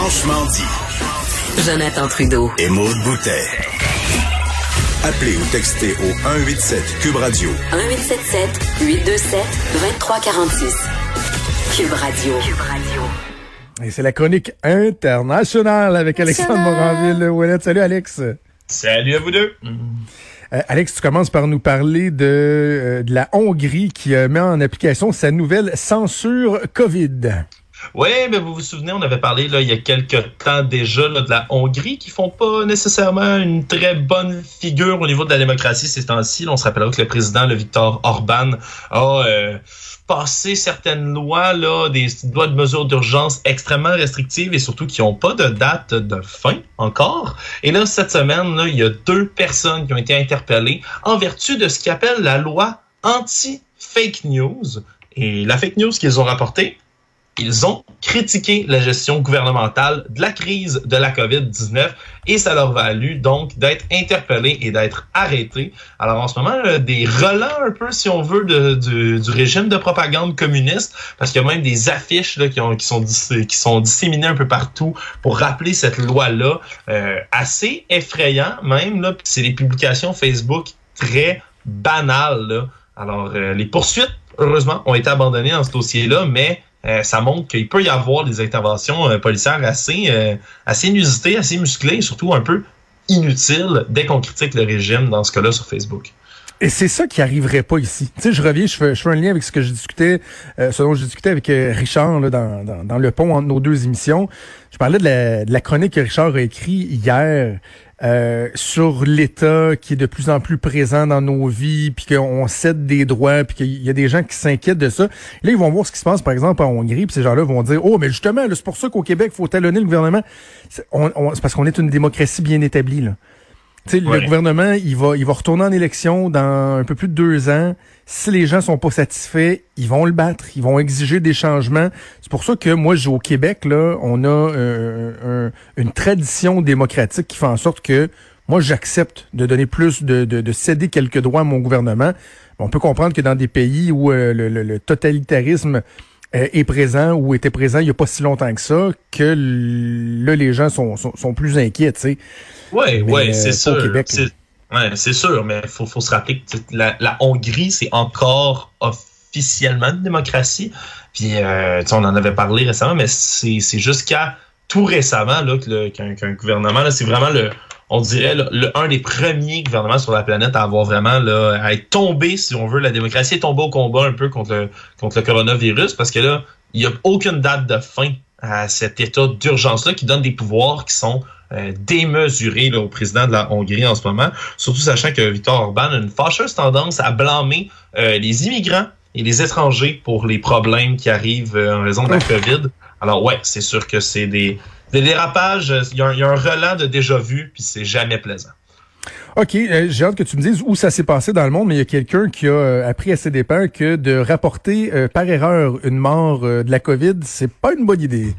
Franchement dit. Jonathan Trudeau. Et Maude Boutet. Appelez ou textez au 187 Cube Radio. 1877 827 2346. Cube Radio. Cube Radio. Et c'est la chronique internationale avec Alexandre Moranville. Salut Alex. Salut à vous deux. Euh, Alex, tu commences par nous parler de, euh, de la Hongrie qui euh, met en application sa nouvelle censure COVID. Oui, mais vous vous souvenez, on avait parlé là, il y a quelques temps déjà là, de la Hongrie qui font pas nécessairement une très bonne figure au niveau de la démocratie ces temps-ci. On se rappellera que le président, le Victor Orban, a passé certaines lois, là, des lois de mesures d'urgence extrêmement restrictives et surtout qui n'ont pas de date de fin encore. Et là, cette semaine, là, il y a deux personnes qui ont été interpellées en vertu de ce qu'ils appellent la loi anti-fake news. Et la fake news qu'ils ont rapportée, ils ont critiqué la gestion gouvernementale de la crise de la COVID-19 et ça leur a valu donc d'être interpellés et d'être arrêtés. Alors en ce moment, des relents un peu, si on veut, du, régime de propagande communiste, parce qu'il y a même des affiches là, qui sont disséminées un peu partout pour rappeler cette loi-là, euh, assez effrayant même. Là, c'est des publications Facebook très banales. Là. Alors euh, les poursuites, heureusement, ont été abandonnées dans ce dossier-là, mais euh, ça montre qu'il peut y avoir des interventions euh, policières assez, euh, assez inusitées, assez musclées, surtout un peu inutiles dès qu'on critique le régime, dans ce cas-là, sur Facebook. Et c'est ça qui arriverait pas ici. Tu sais, je reviens, je fais, un lien avec ce que je discutais, euh, ce dont je discutais avec Richard dans, le pont entre nos deux émissions. Je parlais de la, de la chronique que Richard a écrit hier euh, sur l'État qui est de plus en plus présent dans nos vies, puis qu'on cède des droits, puis qu'il y a des gens qui s'inquiètent de ça. Là, ils vont voir ce qui se passe, par exemple, en Hongrie, puis ces gens-là vont dire, oh, mais justement, c'est pour ça qu'au Québec, faut talonner le gouvernement. Parce qu'on est une démocratie bien établie. Là. Ouais. Le gouvernement, il va, il va retourner en élection dans un peu plus de deux ans. Si les gens sont pas satisfaits, ils vont le battre, ils vont exiger des changements. C'est pour ça que moi, je, au Québec, là, on a euh, un, une tradition démocratique qui fait en sorte que moi, j'accepte de donner plus, de, de, de, céder quelques droits à mon gouvernement. On peut comprendre que dans des pays où euh, le, le, le, totalitarisme euh, est présent ou était présent il n'y a pas si longtemps que ça, que là, les gens sont, sont, sont plus inquiets, tu sais. Oui, oui, c'est sûr. Ouais, c'est sûr, mais il faut, faut, se rappeler que la, la Hongrie, c'est encore officiellement une démocratie. Puis, euh, on en avait parlé récemment, mais c'est jusqu'à tout récemment là, qu'un qu gouvernement, c'est vraiment le, on dirait le, le, un des premiers gouvernements sur la planète à avoir vraiment là, à être tombé, si on veut, la démocratie est tombée au combat un peu contre le, contre le coronavirus, parce que là, il n'y a aucune date de fin à cet état d'urgence-là qui donne des pouvoirs qui sont euh, démesurés là, au président de la Hongrie en ce moment, surtout sachant que Viktor Orban a une fâcheuse tendance à blâmer euh, les immigrants et les étrangers pour les problèmes qui arrivent euh, en raison de la COVID. Alors ouais, c'est sûr que c'est des, des dérapages, il y, a un, il y, a un relent de déjà vu, puis c'est jamais plaisant. OK, euh, j'ai hâte que tu me dises où ça s'est passé dans le monde, mais il y a quelqu'un qui a euh, appris à ses dépens que de rapporter euh, par erreur une mort euh, de la COVID, c'est pas une bonne idée.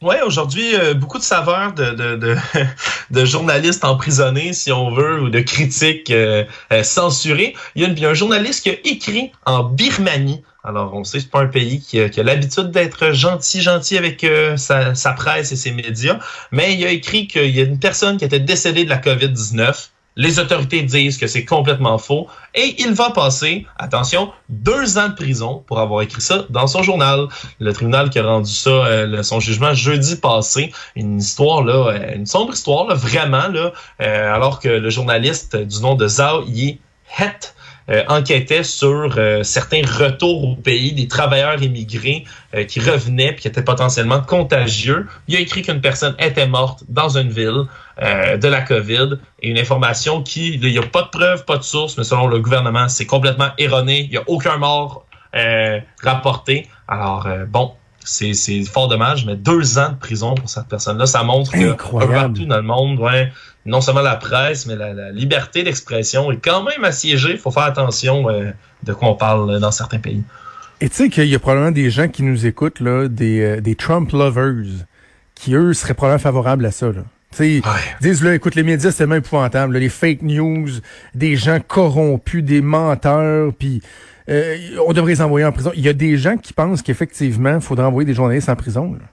Oui, aujourd'hui, euh, beaucoup de saveurs de, de, de, de, journalistes emprisonnés, si on veut, ou de critiques euh, censurées. Il y, a un journaliste qui a écrit en Birmanie. Alors, on sait, c'est pas un pays qui a, a l'habitude d'être gentil, gentil avec euh, sa, sa presse et ses médias, mais il a écrit qu'il y a une personne qui était décédée de la COVID-19 les autorités disent que c'est complètement faux et il va passer, attention, deux ans de prison pour avoir écrit ça dans son journal. Le tribunal qui a rendu ça, euh, son jugement jeudi passé, une histoire là, euh, une sombre histoire là, vraiment là, euh, alors que le journaliste du nom de Zhao Yi Het euh, enquêtait sur euh, certains retours au pays des travailleurs immigrés euh, qui revenaient puis qui étaient potentiellement contagieux. Il a écrit qu'une personne était morte dans une ville de la COVID et une information qui, il n'y a pas de preuve, pas de source, mais selon le gouvernement, c'est complètement erroné. Il n'y a aucun mort rapporté. Alors, bon, c'est fort dommage, mais deux ans de prison pour cette personne-là, ça montre que partout dans le monde, ouais, non seulement la presse, mais la, la liberté d'expression est quand même assiégée. Il faut faire attention euh, de quoi on parle dans certains pays. Et tu sais qu'il y a probablement des gens qui nous écoutent, là, des, euh, des Trump lovers, qui eux seraient probablement favorables à ça. Là. sais, ouais. disent là, écoute, les médias c'est tellement épouvantable, là, les fake news, des gens corrompus, des menteurs, puis euh, on devrait les envoyer en prison. Il y a des gens qui pensent qu'effectivement, il faudrait envoyer des journalistes en prison. Là.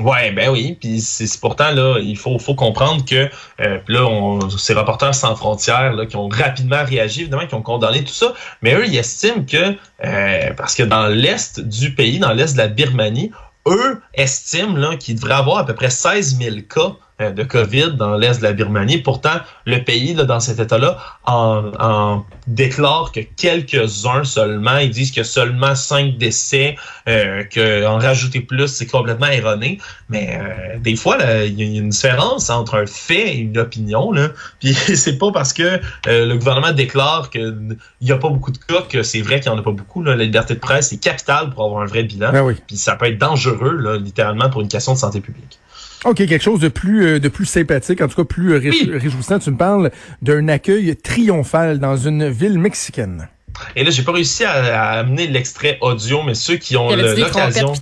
Ouais, ben oui, puis c'est pourtant là, il faut comprendre que euh, là, ces reporters sans frontières là, qui ont rapidement réagi, évidemment, qui ont condamné tout ça, mais eux, ils estiment que euh, parce que dans l'est du pays, dans l'est de la Birmanie, eux estiment là qu'il devrait avoir à peu près 16 000 cas de COVID dans l'est de la Birmanie. Pourtant, le pays, là, dans cet état-là, en, en, déclare que quelques-uns seulement. Ils disent que seulement cinq décès, euh, qu'en rajouter plus, c'est complètement erroné. Mais euh, des fois, il y a une différence entre un fait et une opinion. Là. Puis c'est pas parce que euh, le gouvernement déclare qu'il n'y a pas beaucoup de cas que c'est vrai qu'il n'y en a pas beaucoup. Là. La liberté de presse est capitale pour avoir un vrai bilan. Ben oui. Puis ça peut être dangereux, là, littéralement, pour une question de santé publique. OK, quelque chose de plus euh, de plus sympathique, en tout cas plus oui. réjouissant. Tu me parles d'un accueil triomphal dans une ville mexicaine. Et là, j'ai pas réussi à, à amener l'extrait audio, mais ceux qui ont l'occasion.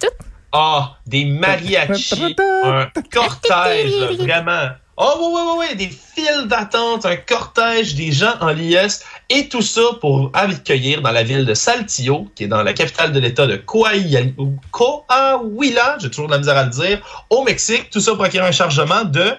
Ah, des mariachis, un cortège, vraiment. Oh oui, oui, oui, oui, des files d'attente, un cortège, des gens en liesse, et tout ça pour accueillir dans la ville de Saltillo, qui est dans la capitale de l'État de Coahuila, j'ai toujours de la misère à le dire, au Mexique, tout ça pour acquérir un chargement de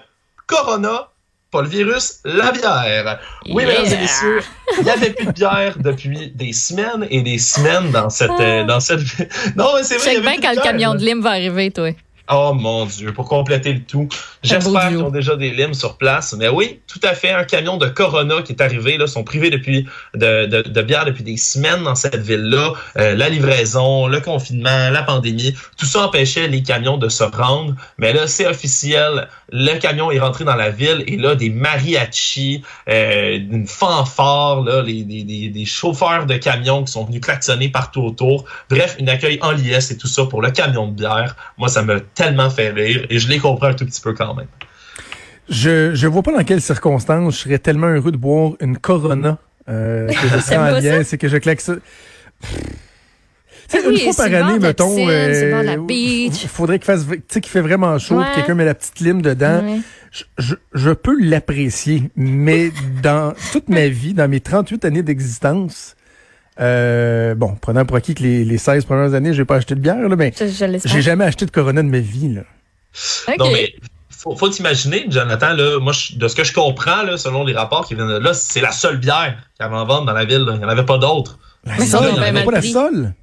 Corona, pas le virus, la bière. Oui, yeah. mesdames et messieurs, il n'y avait plus de bière depuis des semaines et des semaines dans cette... Euh, dans cette... non, mais c'est vrai. Je sais bien quand le camion de lime va arriver, toi. Oh mon Dieu, pour compléter le tout. J'espère qu'ils ont déjà des limes sur place. Mais oui, tout à fait. Un camion de Corona qui est arrivé, là, sont privés depuis de, de, de bière depuis des semaines dans cette ville-là. Euh, la livraison, le confinement, la pandémie, tout ça empêchait les camions de se rendre. Mais là, c'est officiel. Le camion est rentré dans la ville et là, des mariachis, euh, une fanfare, là, les, des, des, des, chauffeurs de camions qui sont venus klaxonner partout autour. Bref, une accueil en liesse et tout ça pour le camion de bière. Moi, ça me tellement fait rire et je les comprends un tout petit peu quand même. Je je vois pas dans quelles circonstances je serais tellement heureux de boire une Corona euh, que je serais en liesse et que je claque ça. Oui, une fois par année, mettons, il faudrait qu'il fasse, tu sais, qu'il fait vraiment chaud, Ouais. quelqu'un met la petite lime dedans. Ouais. Je, je, je peux l'apprécier, mais dans toute ma vie, dans mes 38 années d'existence, euh, bon, prenant pour acquis que les, les 16 premières années, j'ai pas acheté de bière, là, mais j'ai jamais acheté de Corona de ma vie, là. Non, mais faut, faut t'imaginer, Jonathan, là, moi, je- de ce que je comprends, là, selon les rapports qui viennent de là, c'est la seule bière qu'il y avait en vente dans la ville. là. Il n'y en avait pas d'autres. Il en avait pas la seule.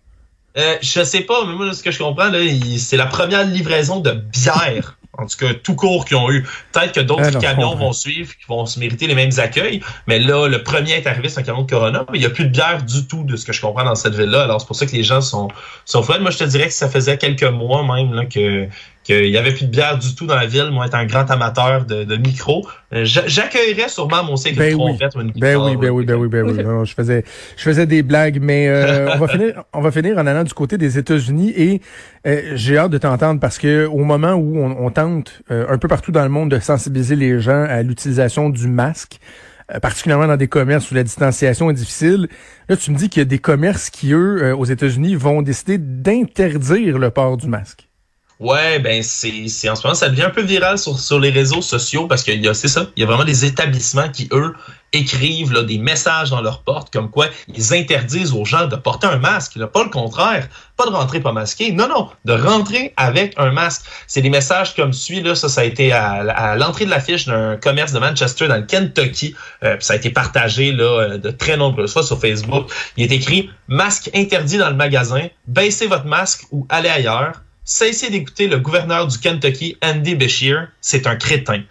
Euh, je sais pas, mais moi, de ce que je comprends, c'est la première livraison de bière. En tout cas, tout court qu'ils ont eu. Peut-être que d'autres Ah camions vont suivre, qui vont se mériter les mêmes accueils. Mais là, le premier est arrivé, c'est un camion de Corona. Mais il n'y a plus de bière du tout, de ce que je comprends dans cette ville-là. Alors, c'est pour ça que les gens sont, sont. Moi, je te dirais que ça faisait quelques mois même, là, que, qu'il y avait plus de bière du tout dans la ville. Moi, étant un grand amateur de, de micro, euh, j'a- j'accueillerais sûrement mon cycle Ben de oui. trompette ou une Ben guitare, oui, ben oui, ben oui, ben oui. Je faisais, je faisais des blagues, mais euh, on va finir, on va finir en allant du côté des États-Unis et euh, j'ai hâte de t'entendre parce que au moment où on, on tente euh, un peu partout dans le monde de sensibiliser les gens à l'utilisation du masque, euh, particulièrement dans des commerces où la distanciation est difficile, là tu me dis qu'il y a des commerces qui eux euh, aux États-Unis vont décider d'interdire le port du masque. Ouais, ben c'est c'est en ce moment ça devient un peu viral sur sur les réseaux sociaux parce qu'il y a c'est ça, il y a vraiment des établissements qui eux écrivent là, des messages dans leurs portes comme quoi ils interdisent aux gens de porter un masque, là, pas le contraire, pas de rentrer pas masqué, non non, de rentrer avec un masque. C'est des messages comme suit là, ça ça a été à, à l'entrée de l'affiche d'un commerce de Manchester dans le Kentucky, euh, ça a été partagé là euh, de très nombreuses fois sur Facebook. Il est écrit masque interdit dans le magasin, baissez votre masque ou allez ailleurs. Cessez d'écouter le gouverneur du Kentucky, Andy Beshear. C'est un crétin.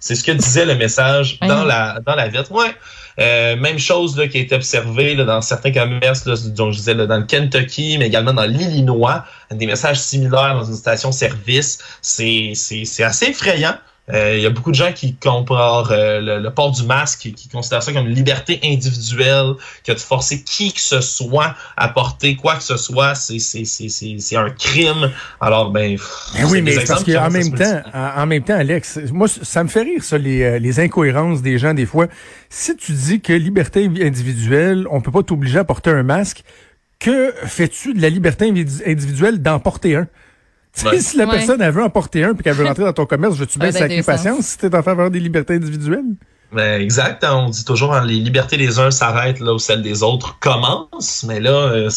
C'est ce que disait le message dans la dans la vitre. Ouais. Euh, même chose là, qui a été observée là, dans certains commerces, là, dont je disais là, dans le Kentucky, mais également dans l'Illinois. Des messages similaires dans une station-service. C'est c'est- c'est assez effrayant. Euh, Il y a beaucoup de gens qui comparent euh, le, le port du masque, qui, qui considèrent ça comme une liberté individuelle, que de forcer qui que ce soit à porter quoi que ce soit, c'est un crime. Alors ben, Ben oui, mais parce qu'en même temps, en, même temps, Alex, moi, ça me fait rire, ça, les, euh, les incohérences des gens, des fois. Si tu dis que liberté individuelle, on peut pas t'obliger à porter un masque, que fais-tu de la liberté individuelle d'en porter un? Tu Ouais. si la Ouais. personne elle veut en porter un puis qu'elle veut rentrer dans ton commerce, veux-tu bien deux patience si t'es en faveur des libertés individuelles? Ben, exact. hein, on dit toujours hein, les libertés des uns s'arrêtent là où celles des autres commencent. Mais là, euh,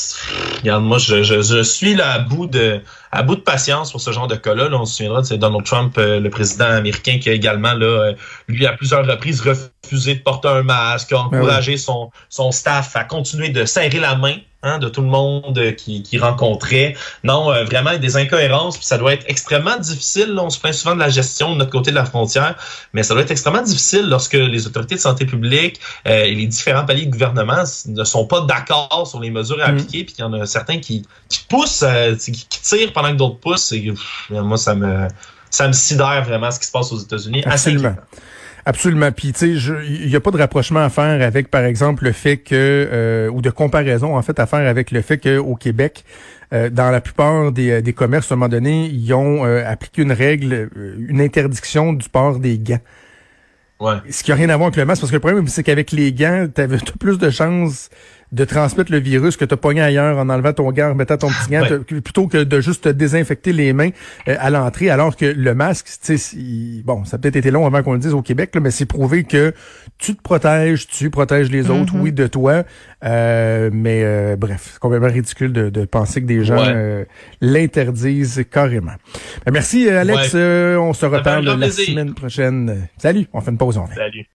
regarde, moi, je, je, je suis là à bout de à bout de patience pour ce genre de cas-là. on se souviendra de Donald Trump, le président américain, qui a également, là, lui, à plusieurs reprises, refusé de porter un masque, a ben encouragé son, son staff à continuer de serrer la main Hein, de tout le monde qui, qui rencontrait. Non, euh, vraiment des incohérences, puis ça doit être extrêmement difficile. on se plaint souvent de la gestion de notre côté de la frontière, mais ça doit être extrêmement difficile lorsque les autorités de santé publique euh, et les différents paliers de gouvernement ne sont pas d'accord sur les mesures à mm. appliquer, puis qu'il y en a certains qui, qui poussent, euh, qui, tirent pendant que d'autres poussent. Et, moi, ça me ça me sidère vraiment ce qui se passe aux États-Unis. Absolument. Absolument. Puis, tu sais, il n'y a pas de rapprochement à faire avec, par exemple, le fait que, euh, ou de comparaison, en fait, à faire avec le fait qu'au Québec, euh, dans la plupart des, euh, des, commerces, à un moment donné, ils ont appliqué une règle, une interdiction du port des gants. Ouais. Ce qui n'a rien à voir avec le masque, parce que le problème, c'est qu'avec les gants, tu avais plus de chances de transmettre le virus que tu as pogné ailleurs en enlevant ton gant, en remettant ton petit gant, plutôt que de juste te désinfecter les mains euh, à l'entrée, alors que le masque, bon, ça a peut-être été long avant qu'on le dise au Québec, là, mais c'est prouvé que tu te protèges, tu protèges les autres, mm-hmm. oui, de toi, euh, mais euh, bref, c'est complètement ridicule de, de penser que des gens l'interdisent carrément. Ben, merci Alex, on se reparle la semaine prochaine. Salut, on fait une pause, on Salut.